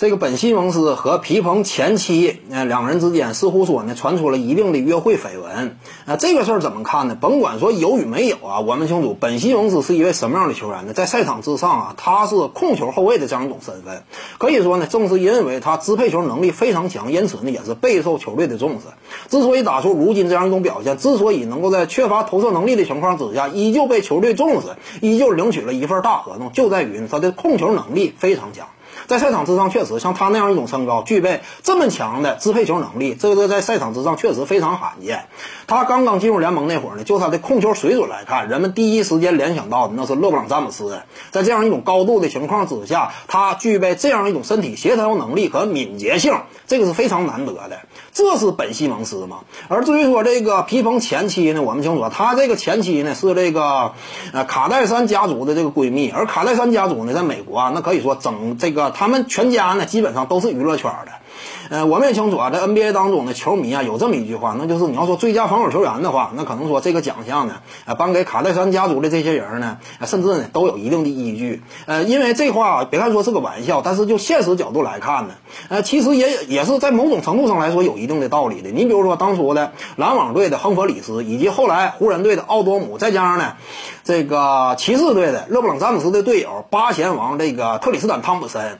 这个本西蒙斯和皮蓬前妻，呃，两人之间似乎说呢，传出了一定的约会绯闻。啊，这个事儿怎么看呢？甭管说有与没有啊，我们清楚本西蒙斯是一位什么样的球员呢？在赛场之上啊，他是控球后卫的这样一种身份。可以说呢，正是因为他支配球能力非常强，因此呢，也是备受球队的重视。之所以打出如今这样一种表现，之所以能够在缺乏投射能力的情况之下，依旧被球队重视，依旧领取了一份大合同，就在于他的控球能力非常强。在赛场之上，确实像他那样一种身高，具备这么强的支配球能力，这个在赛场之上确实非常罕见。他刚刚进入联盟那会儿呢，就他的控球水准来看，人们第一时间联想到的那是勒布朗詹姆斯。在这样一种高度的情况之下，他具备这样一种身体协调能力和敏捷性，这个是非常难得的。这是本西蒙斯嘛？而至于说这个皮蓬前妻呢，我们清楚，他这个前妻呢是这个呃卡戴珊家族的这个闺蜜，而卡戴珊家族呢，在美国啊，那可以说整这个。他们全家呢，基本上都是娱乐圈的。呃，我们也清楚啊，在 NBA 当中的球迷啊，有这么一句话，那就是你要说最佳防守球员的话，那可能说这个奖项呢，呃，颁给卡戴珊家族的这些人呢，甚至呢都有一定的依据。呃，因为这话别看说是个玩笑，但是就现实角度来看呢，呃，其实也也是在某种程度上来说有一定的道理的。你比如说当初的篮网队的亨弗里斯，以及后来湖人队的奥多姆，再加上呢，这个骑士队的勒布朗詹姆斯的队友八贤王这个特里斯坦汤普森。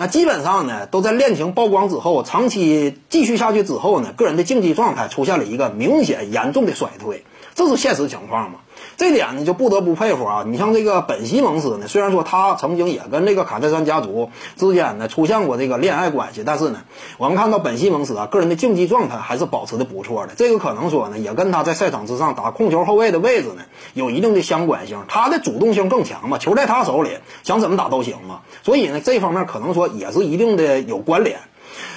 那基本上呢，都在恋情曝光之后，长期继续下去之后呢，个人的竞技状态出现了一个明显严重的衰退，这是现实情况嘛？这点呢，就不得不佩服啊！你像这个本西蒙斯呢，虽然说他曾经也跟这个卡戴珊家族之间呢出现过这个恋爱关系，但是呢，我们看到本西蒙斯啊个人的竞技状态还是保持的不错的。这个可能说呢，也跟他在赛场之上打控球后卫的位置呢有一定的相关性。他的主动性更强嘛，球在他手里，想怎么打都行嘛。所以呢，这方面可能说也是一定的有关联。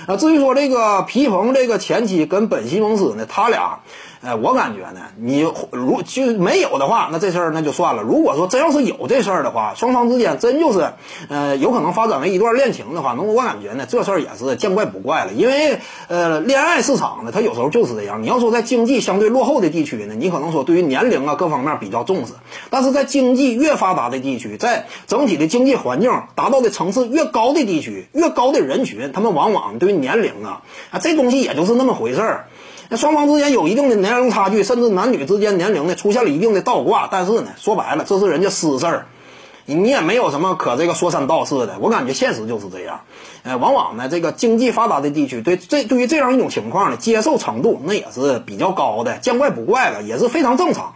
啊，至于说这个皮蓬这个前妻跟本西蒙斯呢，他俩。哎，我感觉呢，你如就没有的话，那这事儿那就算了。如果说真要是有这事儿的话，双方之间真就是，呃，有可能发展为一段恋情的话，那我感觉呢，这事儿也是见怪不怪了。因为，呃，恋爱市场呢，它有时候就是这样。你要说在经济相对落后的地区呢，你可能说对于年龄啊各方面比较重视；但是在经济越发达的地区，在整体的经济环境达到的层次越高的地区，越高的人群，他们往往对于年龄啊啊这东西也就是那么回事儿。那双方之间有一定的年龄差距，甚至男女之间年龄呢出现了一定的倒挂，但是呢，说白了，这是人家私事儿，你也没有什么可这个说三道四的。我感觉现实就是这样，呃，往往呢，这个经济发达的地区对这对于这样一种情况呢，接受程度那也是比较高的，见怪不怪了，也是非常正常。